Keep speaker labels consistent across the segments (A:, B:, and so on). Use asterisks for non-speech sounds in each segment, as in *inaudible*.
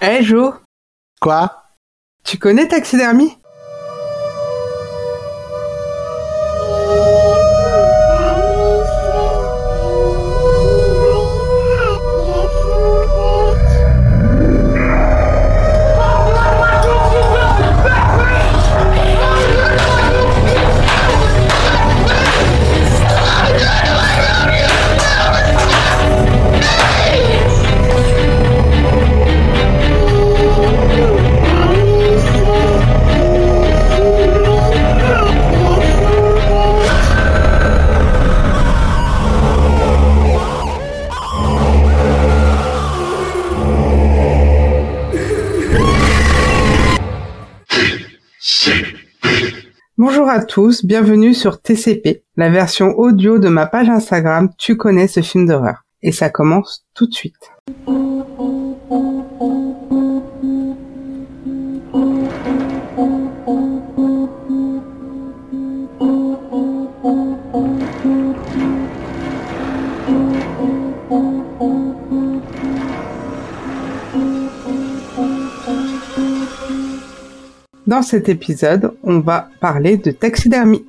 A: Eh Jo,
B: Quoi?
A: Tu connais Taxidermie? Bonjour à tous, bienvenue sur TCP, la version audio de ma page Instagram Tu connais ce film d'horreur. Et ça commence tout de suite. Dans cet épisode, on va parler de taxidermie.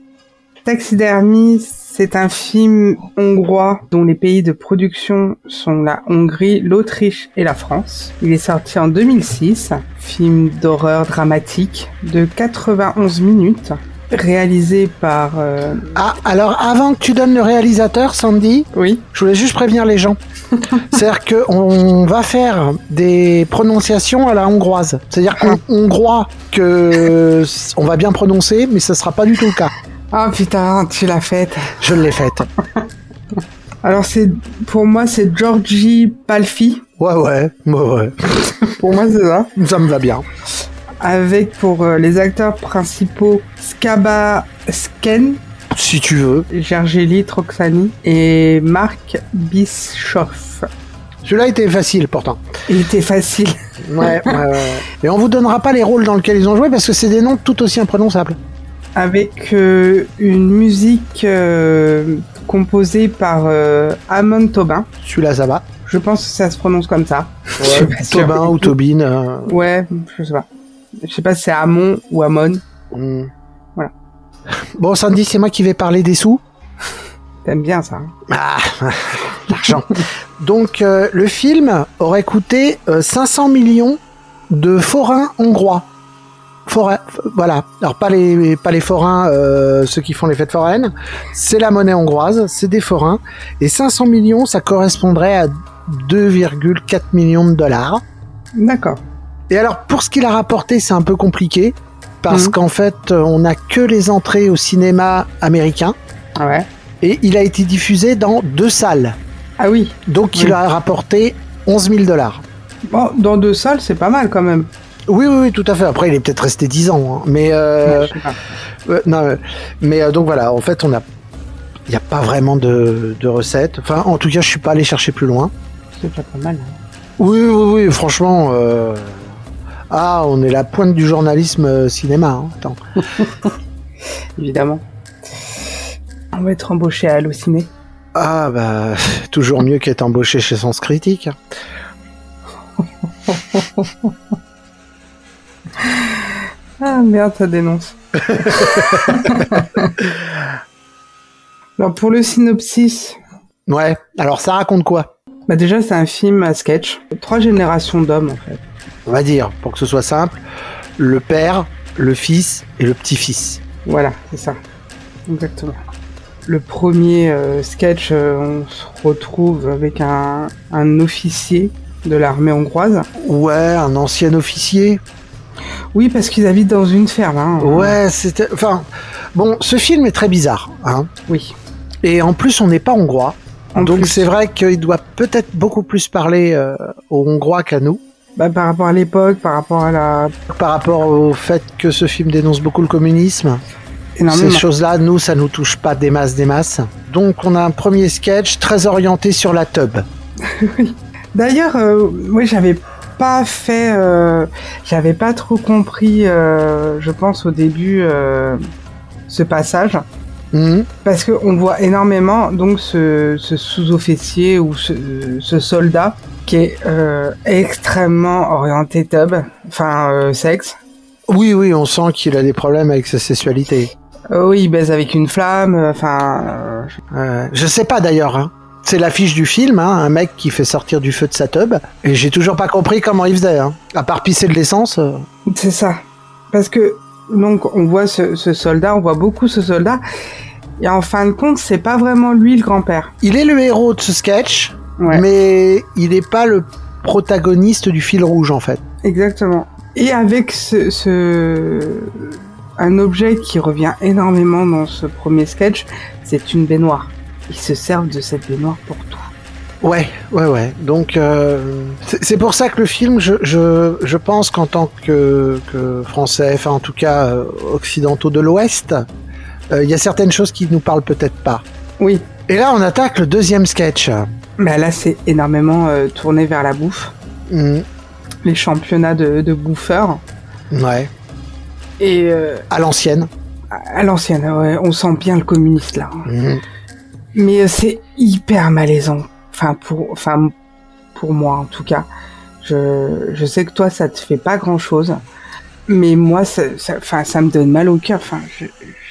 A: Taxidermie, c'est un film hongrois dont les pays de production sont la Hongrie, l'Autriche et la France. Il est sorti en 2006, film d'horreur dramatique de 91 minutes, réalisé par... euh,
B: Ah, alors avant que tu donnes le réalisateur, Sandy,
A: Oui,
B: je voulais juste prévenir les gens. *laughs* C'est-à-dire qu'on va faire des prononciations à la hongroise. C'est-à-dire qu'on on croit que on va bien prononcer, mais ça sera pas du tout le cas.
A: Ah putain, tu l'as faite.
B: Je l'ai faite. *laughs*
A: Alors c'est pour moi c'est Georgie Palfi.
B: Ouais, ouais, ouais, ouais. *laughs*
A: Pour moi c'est ça.
B: Ça me va bien.
A: Avec pour euh, les acteurs principaux Skaba Sken,
B: Si tu veux.
A: Gergely Troxani et Marc Bischoff.
B: Celui-là était facile pourtant.
A: Il était facile.
B: Ouais, ouais, ouais. *laughs* Et on vous donnera pas les rôles dans lesquels ils ont joué parce que c'est des noms tout aussi imprononçables.
A: Avec euh, une musique euh, composée par euh, Amon Tobin.
B: Celui-là, ça va.
A: Je pense que ça se prononce comme ça. Sûre.
B: Tobin ou Tobin.
A: Ouais, je sais pas. Je sais pas si c'est Amon ou Amon.
B: hmm.
A: Voilà.
B: Bon, Sandy, c'est moi qui vais parler des sous.
A: T'aimes bien ça. hein
B: Ah, *laughs* l'argent. Donc, euh, le film aurait coûté euh, 500 millions de forains hongrois. Forains, f- voilà. Alors, pas les, pas les forains, euh, ceux qui font les fêtes foraines. C'est la monnaie hongroise, c'est des forains. Et 500 millions, ça correspondrait à 2,4 millions de dollars.
A: D'accord.
B: Et alors, pour ce qu'il a rapporté, c'est un peu compliqué. Parce
A: Mhm.
B: qu'en fait, euh, on n'a que les entrées au cinéma américain.
A: Ouais.
B: Et il a été diffusé dans deux salles.
A: Ah oui.
B: Donc il a rapporté 11 000 dollars.
A: Bon, dans deux salles, c'est pas mal quand même.
B: Oui, oui, oui, tout à fait. Après, il est peut-être resté 10 ans. hein. Mais, euh, euh, non, mais euh, donc voilà, en fait, on a. Il n'y a pas vraiment de, de recettes. Enfin, en tout cas, je suis pas allé chercher plus loin.
A: C'est déjà pas mal. hein.
B: Oui, oui, oui, franchement. Ah, on est la pointe du journalisme euh, cinéma. hein. Attends. *laughs*
A: Évidemment. On va être embauché à Allociné.
B: Ah, bah, toujours mieux qu'être embauché chez Sens Critique. *laughs*
A: Ah merde, ça dénonce. *laughs* Alors pour le synopsis,
B: Ouais, alors ça raconte quoi?
A: Bah déjà c'est un film à sketch. Trois générations d'hommes en fait.
B: On va dire, pour que ce soit simple, le père, le fils et le petit-fils.
A: Voilà, c'est ça. Exactement. Le premier euh, sketch, euh, on se retrouve avec un, un officier de l'armée hongroise.
B: Ouais, un ancien officier.
A: Oui, parce qu'ils habitent dans une ferme. Hein.
B: Ouais, c'était. Enfin, bon, ce film est très bizarre, hein.
A: Oui.
B: Et en plus, on n'est pas hongrois.
A: En
B: donc c'est vrai qu'il doit peut-être beaucoup plus parler euh, aux Hongrois qu'à nous.
A: Bah, par rapport à l'époque, par rapport à la
B: Par rapport au fait que ce film dénonce beaucoup le communisme.
A: énormément.
B: Ces choses-là, nous, ça nous touche pas des masses, des masses. Donc on a un premier sketch très orienté sur la tub. *laughs*
A: D'ailleurs, euh, moi j'avais pas fait, euh, j'avais pas trop compris, euh, je pense au début, euh, ce passage.
B: Mhm.
A: Parce qu'on voit énormément donc ce, ce sous-officier ou ce, ce soldat qui est euh, extrêmement orienté tub, enfin euh, sexe.
B: Oui, oui, on sent qu'il a des problèmes avec sa sexualité.
A: Euh, oui, il baise avec une flamme, enfin...
B: Je sais pas d'ailleurs. Hein. C'est l'affiche du film, hein, un mec qui fait sortir du feu de sa tub. Et j'ai toujours pas compris comment il faisait. Hein. À part pisser de l'essence.
A: C'est ça. Parce que, donc, on voit ce, ce soldat, on voit beaucoup ce soldat, et en fin de compte, c'est pas vraiment lui le grand-père.
B: Il est le héros de ce sketch,
A: Ouais.
B: mais il n'est pas le protagoniste du fil rouge en fait.
A: Exactement. Et avec ce, ce- un objet qui revient énormément dans ce premier sketch, c'est une baignoire. Ils se servent de cette baignoire pour tout.
B: Ouais, ouais, ouais. Donc euh, c'est pour ça que le film, je, je, je pense qu'en tant que, que français, enfin en tout cas euh, occidentaux de l'Ouest, euh, il y a certaines choses qui nous parlent peut-être pas.
A: Oui.
B: Et là, on attaque le deuxième sketch.
A: Mais là, c'est énormément euh, tourné vers la bouffe.
B: Hmm,
A: Les championnats de, de bouffeurs.
B: ouais,
A: Et euh,
B: à l'ancienne.
A: à l'ancienne, ouais, on sent bien le communiste là.
B: Hmm.
A: Mais euh, c'est hyper malaisant. Enfin pour, enfin pour moi en tout cas. Je, je sais que toi ça te fait pas grand chose, mais moi ça, ça, me donne mal au cœur. Enfin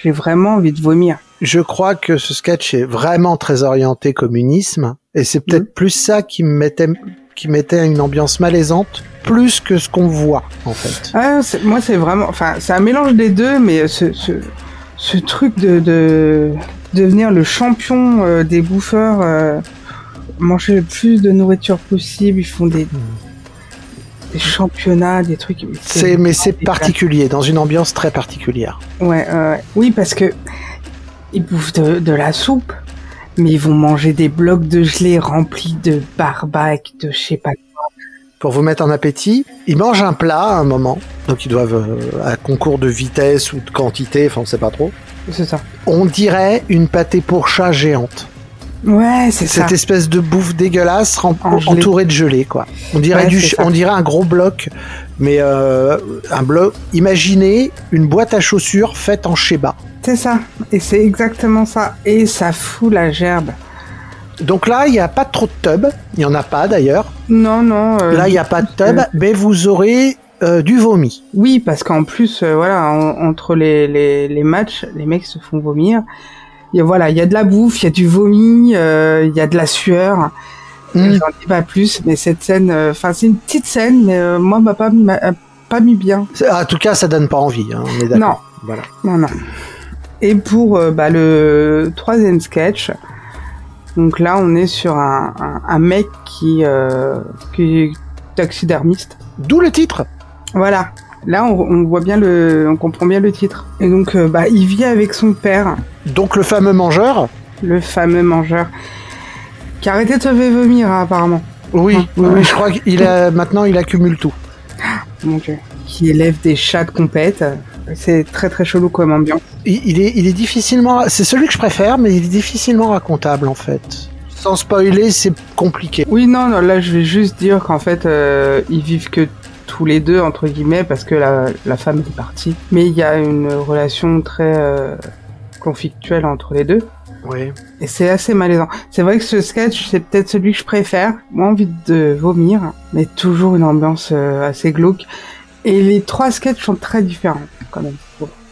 A: j'ai vraiment envie de vomir.
B: Je crois que ce sketch est vraiment très orienté communisme, et c'est peut-être
A: Mhm.
B: plus ça qui me mettait, qui mettait une ambiance malaisante, plus que ce qu'on voit en fait.
A: Ah, moi c'est vraiment, enfin c'est un mélange des deux, mais ce, ce, ce truc de, de devenir le champion euh, des bouffeurs, euh, manger le plus de nourriture possible, ils font des, des championnats, des trucs.
B: C'est, mais c'est particulier, dans une ambiance très particulière.
A: Ouais, euh, oui, parce que ils bouffent de, de la soupe, mais ils vont manger des blocs de gelée remplis de barbac, de je sais pas.
B: Pour vous mettre en appétit, ils mangent un plat à un moment, donc ils doivent, euh, à concours de vitesse ou de quantité, enfin on sait pas trop.
A: C'est ça.
B: On dirait une pâté pour chat géante.
A: Ouais, c'est ça.
B: Cette espèce de bouffe dégueulasse
A: En
B: entourée de gelée, quoi. On dirait,
A: Ouais,
B: du, on dirait un gros bloc, mais euh, un bloc. Imaginez une boîte à chaussures faite en Sheba.
A: C'est ça. Et c'est exactement ça. Et ça fout la gerbe.
B: Donc là, il n'y a pas trop de tub. Il n'y en a pas d'ailleurs.
A: Non, non. euh,
B: Là, il n'y a pas de tub,
A: euh,
B: mais vous aurez euh, du vomi.
A: Oui, parce qu'en plus, voilà, en- entre les, les, les matchs, les mecs se font vomir. Il y a, voilà, il y a de la bouffe, il y a du vomi, euh, il y a de la sueur.
B: Mm.
A: J'en dis pas plus, mais cette scène, euh, enfin, c'est une petite scène, mais euh, moi, m'a pas, m'a pas mis bien.
B: En tout cas, ça donne pas envie. Hein, on est.
A: Non.
B: Voilà.
A: Non, non. Et pour euh, bah, le troisième sketch, donc là, on est sur un, un, un mec qui, euh, qui est taxidermiste.
B: D'où le titre?
A: Voilà. Là, on, on voit bien le, on comprend bien le titre. Et donc, euh, bah, il vit avec son père,
B: Donc le fameux mangeur.
A: le fameux mangeur, qui a arrêté de se faire vomir, hein, apparemment.
B: Oui,
A: Ah,
B: oui,
A: ouais.
B: je crois qu'il a maintenant il accumule tout.
A: Mon Dieu. Qui élève des chats de compète. C'est très très chelou comme ambiance.
B: Il, il est, il est difficilement. C'est celui que je préfère, mais il est difficilement racontable en fait. Sans spoiler, c'est compliqué.
A: Oui, non, non, là, je vais juste dire qu'en fait, euh, ils vivent que tous les deux, entre guillemets, parce que la, la femme est partie. Mais il y a une relation très euh, conflictuelle entre les deux.
B: Oui.
A: Et c'est assez malaisant. C'est vrai que ce sketch, c'est peut-être celui que je préfère. Moi, envie de vomir, mais toujours une ambiance euh, assez glauque. Et les trois sketchs sont très différents, quand même.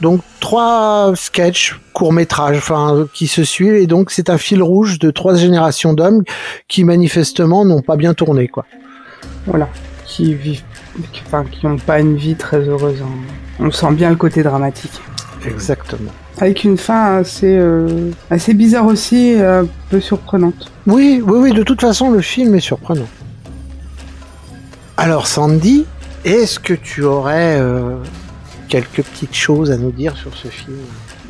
B: Donc trois sketchs courts métrages, enfin qui se suivent et donc c'est un fil rouge de trois générations d'hommes qui manifestement n'ont pas bien tourné quoi.
A: Voilà. Qui vivent, qui- enfin, qui n'ont pas une vie très heureuse. hein. On sent bien le côté dramatique.
B: Exactement.
A: Avec une fin assez, euh, assez bizarre aussi, et un peu surprenante.
B: Oui, oui, oui. De toute façon, le film est surprenant. Alors Sandy, est-ce que tu aurais euh, quelques petites choses à nous dire sur ce film?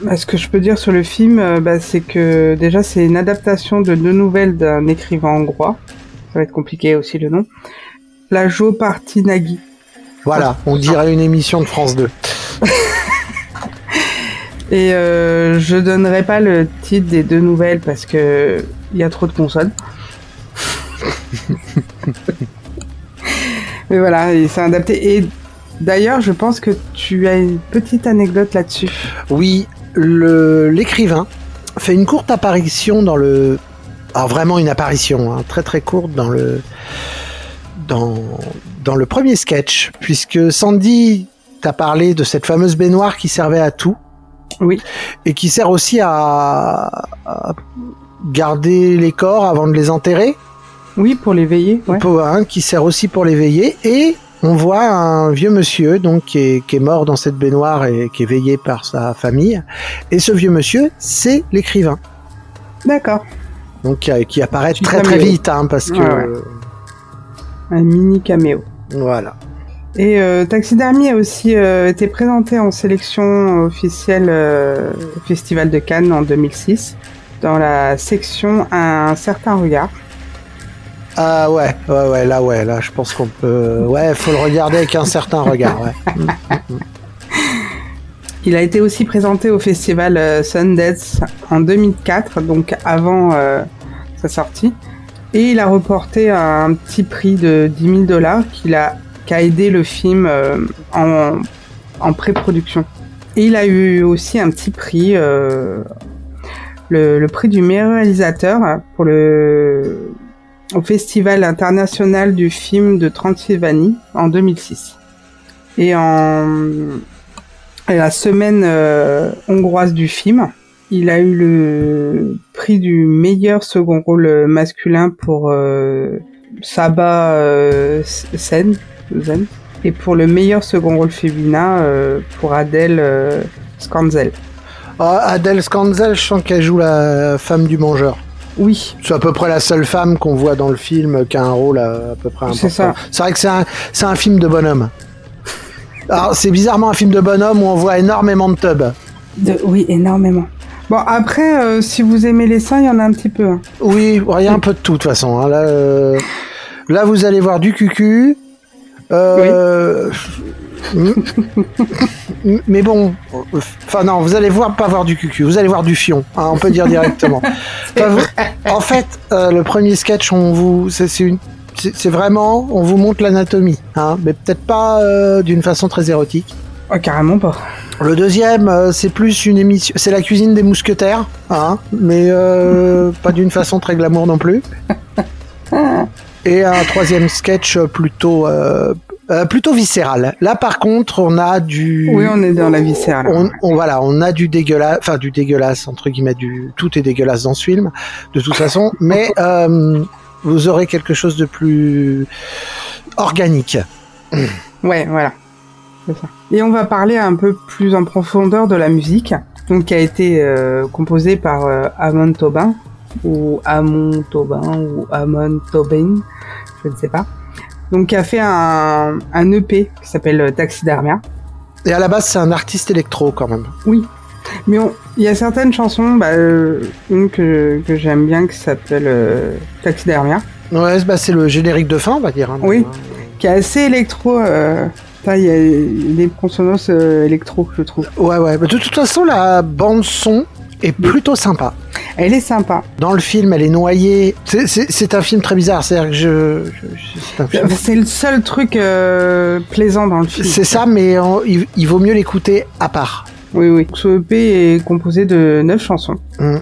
A: Bah, ce que je peux dire sur le film, euh, bah, c'est que déjà c'est une adaptation de deux nouvelles d'un écrivain hongrois. Ça va être compliqué aussi le nom. La Jo Party Nagui.
B: Voilà, on dirait une émission de France 2. *laughs*
A: Et euh, je donnerai pas le titre des deux nouvelles parce que il y a trop de consonnes. *laughs* Mais voilà, c'est adapté. Et d'ailleurs, je pense que tu as une petite anecdote là-dessus.
B: Oui, l'écrivain fait une courte apparition dans le. Alors vraiment une apparition, hein, très très courte dans le dans, dans le premier sketch, puisque Sandy t'a parlé de cette fameuse baignoire qui servait à tout.
A: Oui.
B: Et qui sert aussi à, à garder les corps avant de les enterrer.
A: Oui, pour l'éveiller. Ouais.
B: Pour- hein, qui sert aussi pour l'éveiller. Et on voit un vieux monsieur donc qui est, qui est mort dans cette baignoire et qui est veillé par sa famille. Et ce vieux monsieur, c'est l'écrivain.
A: D'accord.
B: Donc qui, apparaît très très vite, hein, parce que
A: Ouais, ouais. Un mini caméo.
B: voilà.
A: Et euh, Taxidermie a aussi euh, été présenté en sélection officielle euh, au Festival de Cannes en 2006 dans la section Un certain regard.
B: Ah ouais, ouais, ouais, là, ouais, là, je pense qu'on peut. Ouais, faut le regarder avec un certain regard. Ouais.
A: Il a été aussi présenté au festival euh, Sundance en 2004, donc avant sa sortie. Et il a reporté un petit prix de 10 000 dollars qui a, qui a aidé le film euh, en, en pré-production. Et il a eu aussi un petit prix, euh, le, le prix du meilleur réalisateur pour le au Festival international du film de Transylvanie en 2006. Et en la semaine euh, hongroise du film, il a eu le prix du meilleur second rôle masculin pour euh, Saba euh, Sen, Zen, et pour le meilleur second rôle féminin euh, pour Adèle euh, Skanzel.
B: Ah, Adèle Skanzel, je sens qu'elle joue la femme du mangeur.
A: Oui,
B: C'est à peu près la seule femme qu'on voit dans le film qui a un rôle à, à peu près important.
A: C'est ça.
B: C'est vrai que c'est un, c'est un film de bonhomme. *laughs* Alors, c'est bizarrement un film de bonhomme où on voit énormément de tubs.
A: de- oui, énormément. Bon, après, euh, si vous aimez les seins, il y en a un petit peu. hein.
B: Oui, il y a un peu de tout, de toute façon. hein. Là, euh, là, vous allez voir du cucu. Euh, Mais bon, enfin non, vous allez voir pas voir du cucu, vous allez voir du fion, hein, on peut dire directement. *laughs* Vous- en fait, euh, le premier sketch, on vous, c'est c'est une, c'est c'est vraiment, on vous montre l'anatomie, hein, mais peut-être pas euh, d'une façon très érotique.
A: Oh, carrément pas.
B: Le deuxième, euh, c'est plus une émission, c'est la cuisine des mousquetaires, hein, mais euh, *laughs* pas d'une façon très glamour non plus. *laughs* Et un troisième sketch plutôt euh, plutôt viscéral. Là, par contre, on a du.
A: Oui, on est dans la viscérale.
B: On, on- voilà, on a du dégueulasse, enfin du dégueulasse entre guillemets, du tout est dégueulasse dans ce film, de toute façon. *laughs* mais vous aurez quelque chose de plus organique.
A: Ouais, voilà. Et on va parler un peu plus en profondeur de la musique, donc qui a été euh, composée par euh, Amon Tobin, ou Amon Tobin, ou Amon Tobin, je ne sais pas. Donc qui a fait un, un EP qui s'appelle euh, Taxidermia.
B: Et à la base, c'est un artiste électro quand même.
A: Oui. Mais il y a certaines chansons, bah, euh, une que, que j'aime bien qui s'appelle euh, Taxidermia,
B: Ouais, bah, c'est le générique de fin, on va dire. hein.
A: Oui. qui est assez électro. Il y a des consonances euh, électro, je trouve.
B: Ouais, ouais. De toute façon, la bande son est plutôt sympa.
A: Elle est sympa.
B: Dans le film, elle est noyée. C'est- un film très bizarre. C'est-à-dire que je, c'est
A: le seul truc euh, plaisant dans le film.
B: C'est ça, mais il, il vaut mieux l'écouter à part.
A: Oui, oui. Ce EP est composé de neuf chansons,
B: Mm.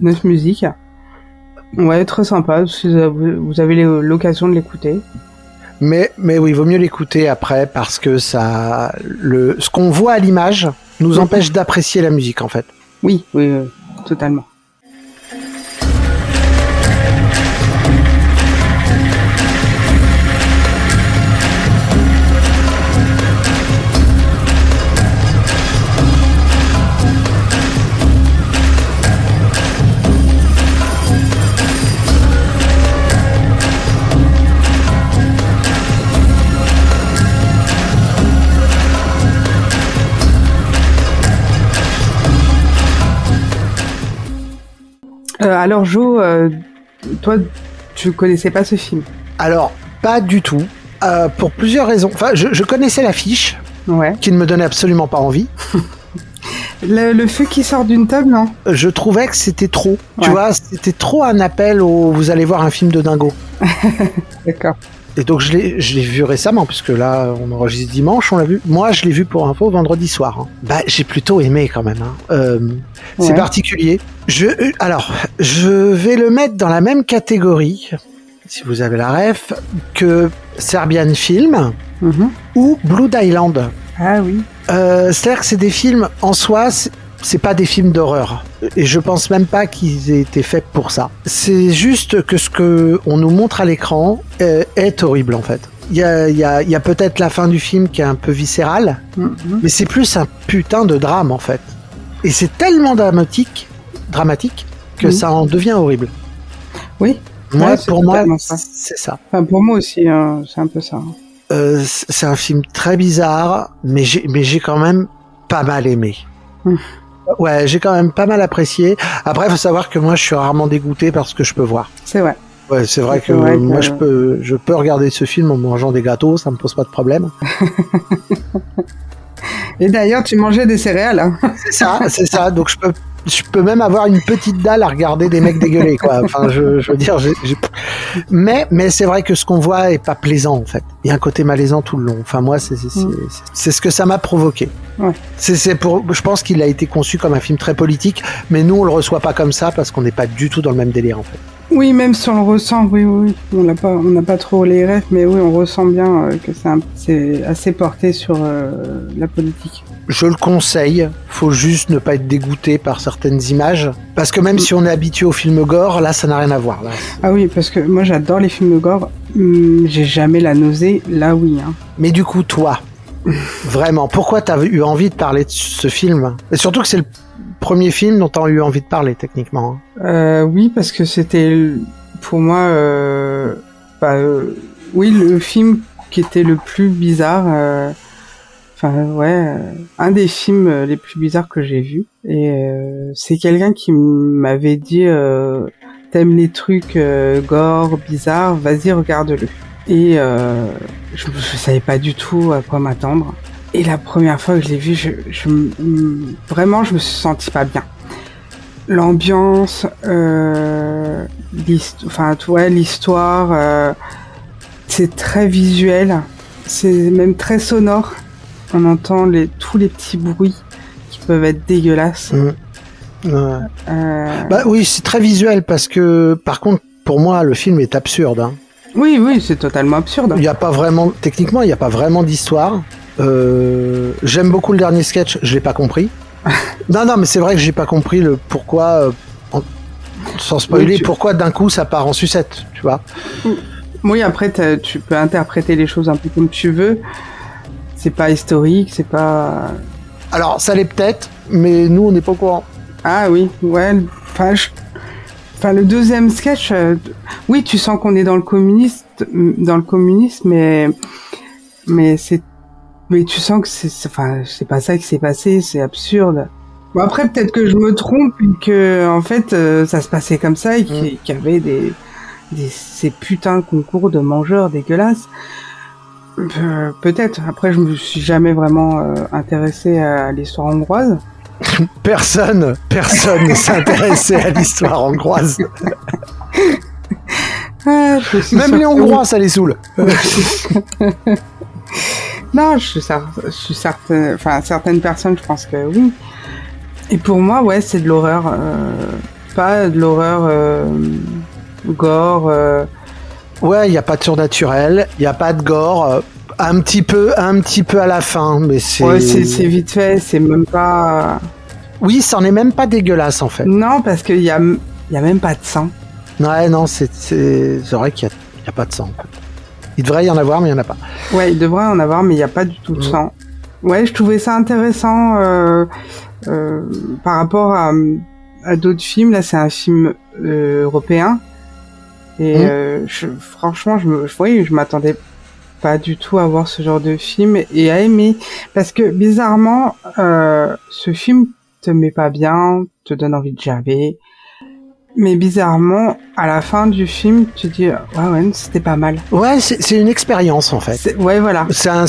A: neuf musiques. Ouais, très sympa. Si vous avez l'occasion de l'écouter.
B: Mais, mais oui, il vaut mieux l'écouter après parce que ça, le, ce qu'on voit à l'image nous empêche d'apprécier la musique en fait.
A: Oui, oui, totalement. Alors, Jo, euh, toi, tu connaissais pas ce film
B: Alors, pas du tout. Euh, pour plusieurs raisons. Enfin, je, je connaissais l'affiche,
A: Ouais.
B: qui ne me donnait absolument pas envie. *laughs*
A: Le, le feu qui sort d'une table, non?
B: Je trouvais que c'était trop. Tu vois, c'était trop un appel au vous allez voir un film de dingo. *laughs*
A: D'accord.
B: Et donc je l'ai, je l'ai vu récemment, puisque là on enregistre dimanche, on l'a vu. Moi je l'ai vu pour info vendredi soir. hein. Bah j'ai plutôt aimé quand même. hein. Euh, C'est particulier. Je, alors je vais le mettre dans la même catégorie. si vous avez la ref, que Serbian Film
A: Mhm.
B: ou Blue Island.
A: Ah oui.
B: Euh, C'est-à-dire que c'est des films en soi, c'est- pas des films d'horreur. Et je pense même pas qu'ils aient été faits pour ça. C'est juste que ce que on nous montre à l'écran euh, est horrible en fait. Il y a, il y a- il y a peut-être la fin du film qui est un peu viscérale,
A: Mhm.
B: mais c'est plus un putain de drame en fait. Et c'est tellement dramatique, dramatique que ça en devient horrible.
A: Oui.
B: Moi,
A: Ouais,
B: pour moi, c'est ça.
A: Enfin, pour moi aussi, hein, c'est un peu ça.
B: Euh, c'est un film très bizarre, mais j'ai, quand même pas mal aimé.
A: Hmm.
B: Ouais, j'ai quand même pas mal apprécié. Après, faut savoir que moi, je suis rarement dégoûté par ce que je peux voir.
A: C'est vrai.
B: Ouais, c'est vrai
A: C'est
B: que
A: vrai que-
B: moi, je peux, je peux regarder ce film en mangeant des gâteaux, ça me pose pas de problème. *laughs*
A: Et d'ailleurs, tu mangeais des céréales. Hein.
B: C'est ça, c'est ça. Donc, je peux, je peux même avoir une petite dalle à regarder des mecs dégueuler, quoi. Enfin, je, je veux dire, j'ai, j'ai- mais, mais c'est vrai que ce qu'on voit est pas plaisant, en fait. Il y a un côté malaisant tout le long. Enfin, moi, c'est, c'est, c'est,
A: Mm.
B: c'est ce que ça m'a provoqué.
A: Ouais.
B: C'est, c'est pour, je pense qu'il a été conçu comme un film très politique, mais nous, on le reçoit pas comme ça parce qu'on n'est pas du tout dans le même délire, en fait.
A: Oui, même si on le ressent, oui, oui, oui. On n'a pas, on n'a pas trop les rêves, mais oui, on ressent bien euh, que c'est, un- c'est assez porté sur euh, la politique.
B: Je le conseille. Faut juste ne pas être dégoûté par certaines images. Parce que même si on est habitué au film gore, là, ça n'a rien à voir, là.
A: Ah oui, parce que moi j'adore les films gore. Hum, j'ai jamais la nausée. Là, oui. Hein.
B: Mais du coup, toi, vraiment, pourquoi t'as eu envie de parler de ce film? Et surtout que c'est le premier film dont t'as eu envie de parler, techniquement. hein.
A: Euh, oui, parce que c'était pour moi, euh, bah, euh, oui, le film qui était le plus bizarre. Ouais, euh, un des films euh, les plus bizarres que j'ai vu. Et euh, c'est quelqu'un qui m'avait dit euh, t'aimes les trucs euh, gore, bizarres, vas-y regarde-le. Et je, je savais pas du tout à quoi m'attendre. Et la première fois que je l'ai vu, je, je vraiment, je me suis pas bien. L'ambiance, euh, enfin, tu vois, l'histoire, c'est très visuel, c'est même très sonore. On entend les, tous les petits bruits qui peuvent être dégueulasses.
B: Mm. Ouais.
A: Euh,
B: Bah oui, c'est très visuel parce que, par contre, pour moi, le film est absurde. hein.
A: oui, oui, c'est totalement absurde.
B: Il n'y a pas vraiment, techniquement, il n'y a pas vraiment d'histoire. Euh, J'aime beaucoup le dernier sketch, je l'ai pas compris. *laughs* non, non, mais c'est vrai que j'ai pas compris le pourquoi, euh, en- sans spoiler,
A: Oui, tu-
B: pourquoi d'un coup ça part en sucette, tu vois.
A: Oui, après, tu peux interpréter les choses un peu comme tu veux. C'est pas historique, c'est pas.
B: Alors, ça l'est peut-être, mais nous, on n'est pas au courant.
A: Ah oui, ouais. Enfin, je- enfin, le deuxième sketch, euh, oui, tu sens qu'on est dans le communiste, dans le communisme, mais mais c'est, mais tu sens que c'est, enfin, c'est pas ça qui s'est passé, c'est absurde. Bon après, peut-être que je me trompe et que en fait, euh, ça se passait comme ça et qu'il qu'il y avait des, des ces putains de concours de mangeurs dégueulasses. Euh, peut-être. Après, je me suis jamais vraiment euh, intéressé à l'histoire hongroise. *laughs*
B: Personne, personne ne s'est intéressé à l'histoire hongroise. *laughs*
A: Ah,
B: Même les Hongrois, ça les saoule. *laughs*
A: Non, je suis, cer- je suis certaine, enfin certaines personnes, je pense que oui. Et pour moi, ouais, c'est de l'horreur, euh, pas de l'horreur euh, gore. Euh,
B: Ouais, il n'y a pas de surnaturel, il n'y a pas de gore. euh, Un petit peu, un petit peu à la fin, mais c'est.
A: Ouais, c'est vite fait, c'est même pas.
B: Oui, ça en est même pas dégueulasse en fait.
A: Non, parce qu'il y a, y a même pas de sang.
B: Ouais, non, c'est vrai qu'il n'y a, y pas de sang. Il devrait y en avoir, mais il n'y en a pas.
A: Ouais, il devrait en avoir, mais il n'y a pas du tout de
B: Mhm.
A: sang. Ouais, je trouvais ça intéressant euh, euh, par rapport à, à d'autres films. Là, c'est un film euh, européen. Et
B: Mhm.
A: Je, franchement, je, me, oui, je m'attendais pas du tout à voir ce genre de film et à aimer. Parce que bizarrement, euh, ce film te met pas bien, te donne envie de gerber. Mais bizarrement, à la fin du film, tu dis, ouais, ouais, c'était pas mal.
B: Ouais, c'est une expérience en fait.
A: Ouais, voilà.
B: C'est un,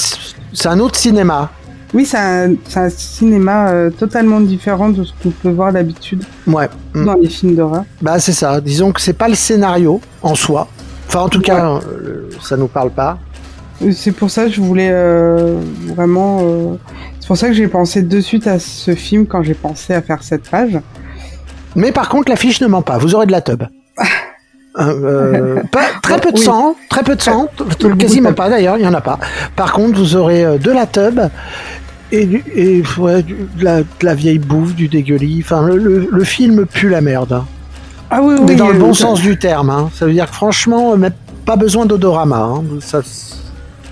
B: un autre cinéma.
A: Oui, c'est un, un cinéma euh, totalement différent de ce qu'on peut voir d'habitude
B: Ouais. Mm.
A: dans les films d'horreur.
B: Bah c'est ça. Disons que c'est pas le scénario en soi. Enfin, en tout cas, euh, ça nous parle pas.
A: Et C'est pour ça que je voulais euh, vraiment. euh, C'est pour ça que j'ai pensé de suite à ce film quand j'ai pensé à faire cette page.
B: Mais par contre, l'affiche ne ment pas. Vous aurez de la tub. *laughs* Euh, pas, *laughs* très peu de sang, très peu de sang, quasiment pas d'ailleurs, il y en a pas. Par contre, vous aurez euh, de la tub et, du- et ouais, du- de, la, de la vieille bouffe, du dégueulis. Enfin, le, le- le film pue la merde.
A: Ah oui,
B: Mais
A: oui.
B: dans le
A: euh,
B: bon sens du terme. hein. Ça veut dire que franchement, euh, même pas besoin d'odorama. hein. Ça,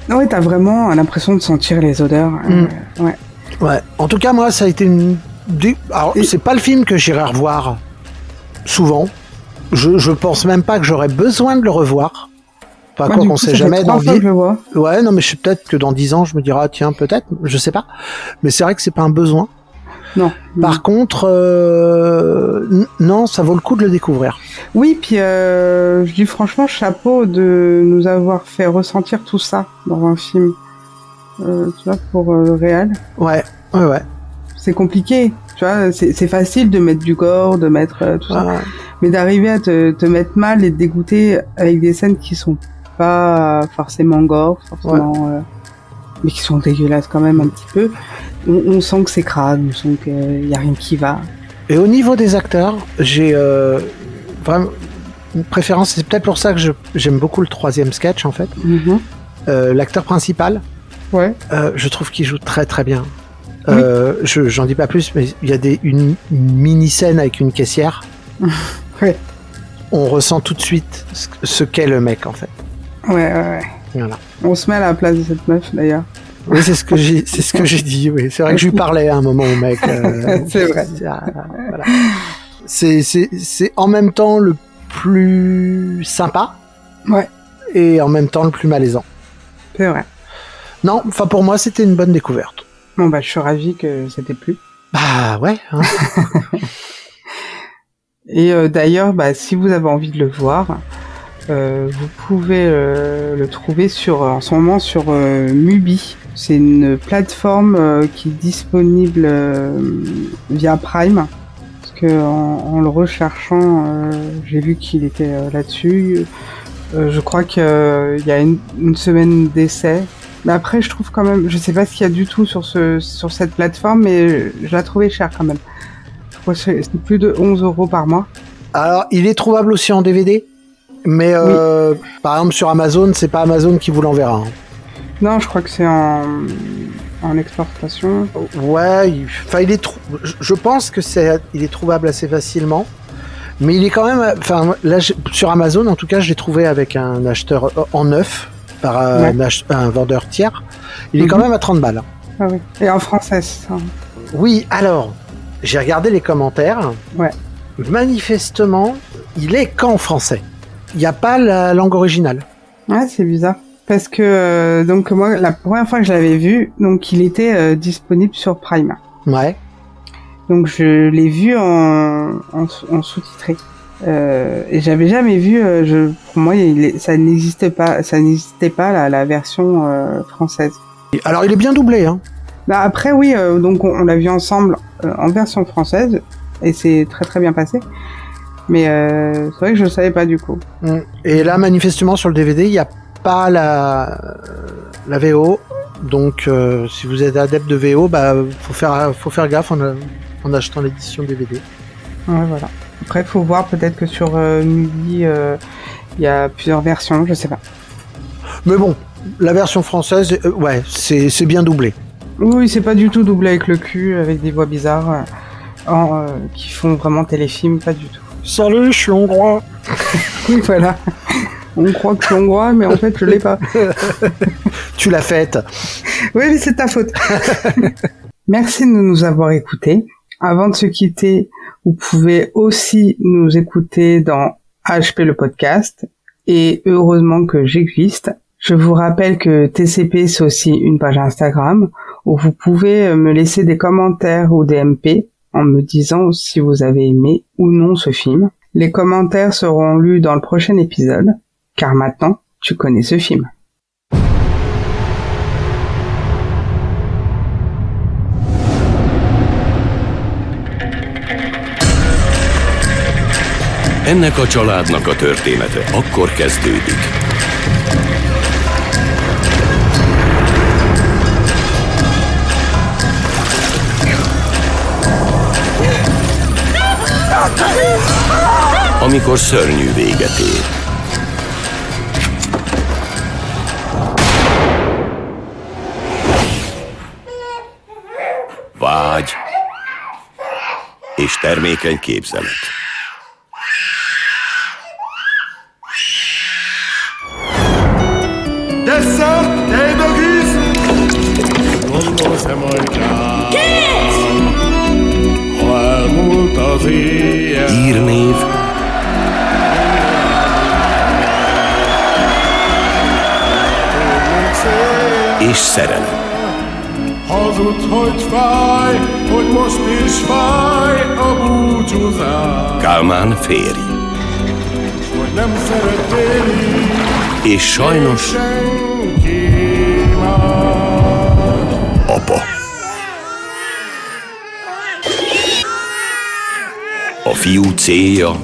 A: Ah ouais, t'as vraiment l'impression de sentir les odeurs. euh, ouais.
B: Ouais. En tout cas, moi, ça a été une. Alors,
A: Et-
B: c'est pas le film que j'irai revoir souvent. Je, je pense même pas que j'aurais besoin de le revoir. Enfin, quoi
A: du
B: qu'on sait jamais dans
A: je le vois.
B: Ouais, non, mais je sais peut-être que dans 10 ans, je me dirai, ah, tiens, peut-être, je sais pas. Mais c'est vrai que c'est pas un besoin.
A: Non.
B: Par contre, euh, non, ça vaut le coup de le découvrir.
A: Oui, puis euh, je dis franchement chapeau de nous avoir fait ressentir tout ça dans un film. Euh, tu vois, pour euh, le réel.
B: Ouais, ouais, ouais.
A: C'est compliqué. Tu vois, c'est facile de mettre du gore, de mettre tout ça.
B: Ouais.
A: Mais d'arriver à te, te mettre mal et te dégoûter avec des scènes qui sont pas forcément gore, forcément, euh, mais qui sont dégueulasses quand même un petit peu. On, on sent que c'est crade, on sent qu'il y a rien qui va.
B: Et au niveau des acteurs, j'ai euh, vraiment une préférence. C'est peut-être pour ça que j'aime beaucoup le troisième sketch, en fait.
A: Mhm.
B: Euh, L'acteur principal,
A: Ouais.
B: euh, je trouve qu'il joue très très bien. Euh, je j'en dis pas plus, mais il y a des une, une mini scène avec une caissière. *laughs*
A: Ouais.
B: On ressent tout de suite ce, ce qu'est le mec en fait.
A: Ouais, ouais, ouais.
B: Voilà.
A: On se met à la place de cette meuf d'ailleurs.
B: Oui, c'est ce que j'ai, c'est ce que j'ai dit. Oui, c'est vrai que je lui parlais à un moment au mec. euh, *laughs*
A: C'est vrai.
B: voilà. C'est c'est c'est en même temps le plus sympa.
A: Ouais.
B: Et en même temps le plus malaisant.
A: C'est vrai.
B: Non, enfin pour moi c'était une bonne découverte.
A: Bon bah je suis ravi que c'était plus.
B: Bah ouais. hein. *laughs*
A: Et euh, d'ailleurs, bah, si vous avez envie de le voir, euh, vous pouvez euh, le trouver sur, en ce moment sur Mubi. C'est une plateforme euh, qui est disponible euh, via Prime. Parce que en, en le recherchant, euh, j'ai vu qu'il était là-dessus. Je crois qu'il y a une, une semaine d'essai. Mais après, je trouve quand même, je sais pas ce qu'il y a du tout sur ce sur cette plateforme, mais je la trouvais chère quand même. Je crois que c'est plus de 11 euros par mois.
B: Alors, il est trouvable aussi en DVD, mais euh, par exemple sur Amazon, c'est pas Amazon qui vous l'enverra. hein.
A: Non, je crois que c'est en, en exportation.
B: Ouais, il- enfin il est, trou- je- pense que c'est, il est trouvable assez facilement, mais il est quand même, enfin là sur Amazon en tout cas, je l'ai trouvé avec un acheteur euh, en neuf par un,
A: Ouais.
B: ach- un vendeur tiers. Il est quand
A: Mhm.
B: même à 30 balles.
A: Ah oui. Et en français.
B: Oui, alors j'ai regardé les commentaires.
A: Ouais.
B: Manifestement, il est qu'en français. Il n'y a pas la langue originale.
A: Ouais, c'est bizarre. Parce que euh, donc moi, la première fois que je l'avais vu, donc il était euh, disponible sur Prime.
B: Ouais.
A: Donc je l'ai vu en, en, en sous-titré. Euh, et j'avais jamais vu. euh, je, pour moi, il ça n'existait pas. Ça n'existait pas la, la version euh, française.
B: Alors il est bien doublé, hein.
A: Bah après oui, euh, donc on, on l'a vu ensemble euh, en version française et c'est très très bien passé. Mais euh, c'est vrai que je savais pas du coup.
B: Mm. Et là, manifestement, sur le DVD, il n'y a pas la, la VO. Donc, euh, si vous êtes adepte de VO, bah, faut faire, faut faire gaffe en, en achetant l'édition DVD.
A: Ouais voilà. Après faut voir peut-être que sur euh, Mubi euh, il y a plusieurs versions, je sais pas.
B: Mais bon, la version française, euh, ouais, c'est c'est bien doublé.
A: Oui c'est pas du tout doublé avec le cul, avec des voix bizarres en, qui font vraiment téléfilm, pas du tout.
B: Salut, je suis hongrois. *laughs*
A: Oui voilà. On croit que c'est hongrois, mais en fait je l'ai pas. *laughs*
B: Tu l'as faite.
A: Oui, mais c'est ta faute. *laughs* Merci de nous avoir écoutés. Avant de se quitter, vous pouvez aussi nous écouter dans HP le podcast. Et heureusement que j'existe. Je vous rappelle que TCP, c'est aussi une page Instagram où vous pouvez me laisser des commentaires ou des MP en me disant si vous avez aimé ou non ce film. Les commentaires seront lus dans le prochain épisode, car maintenant, tu connais ce film.
C: Ennek a családnak a története akkor kezdődik. Amikor szörnyű véget ér. És termékeny képzelet.
D: Dessze, Teibögűz! Gondolsz-e majd rá? Kész! Ha elmúlt az éjjel
C: Írnév, és szerelem.
D: Hazudt, hogy fáj, hogy most is fáj a búcsúzás
C: Kálmán férj.
D: Hogy nem szerettél
C: És sajnos
D: senki más
C: apa. A fiú célja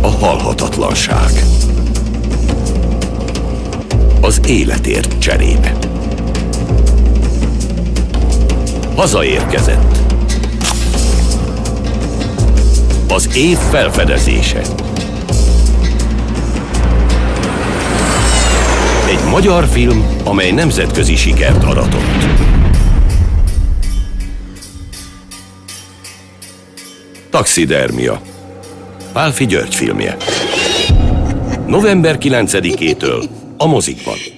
C: a halhatatlanság. Az életért cserébe. Hazaérkezett. Az év felfedezése. Egy magyar film, amely nemzetközi sikert aratott. Taxidermia. Pálfi György filmje. November 9-től a mozikban.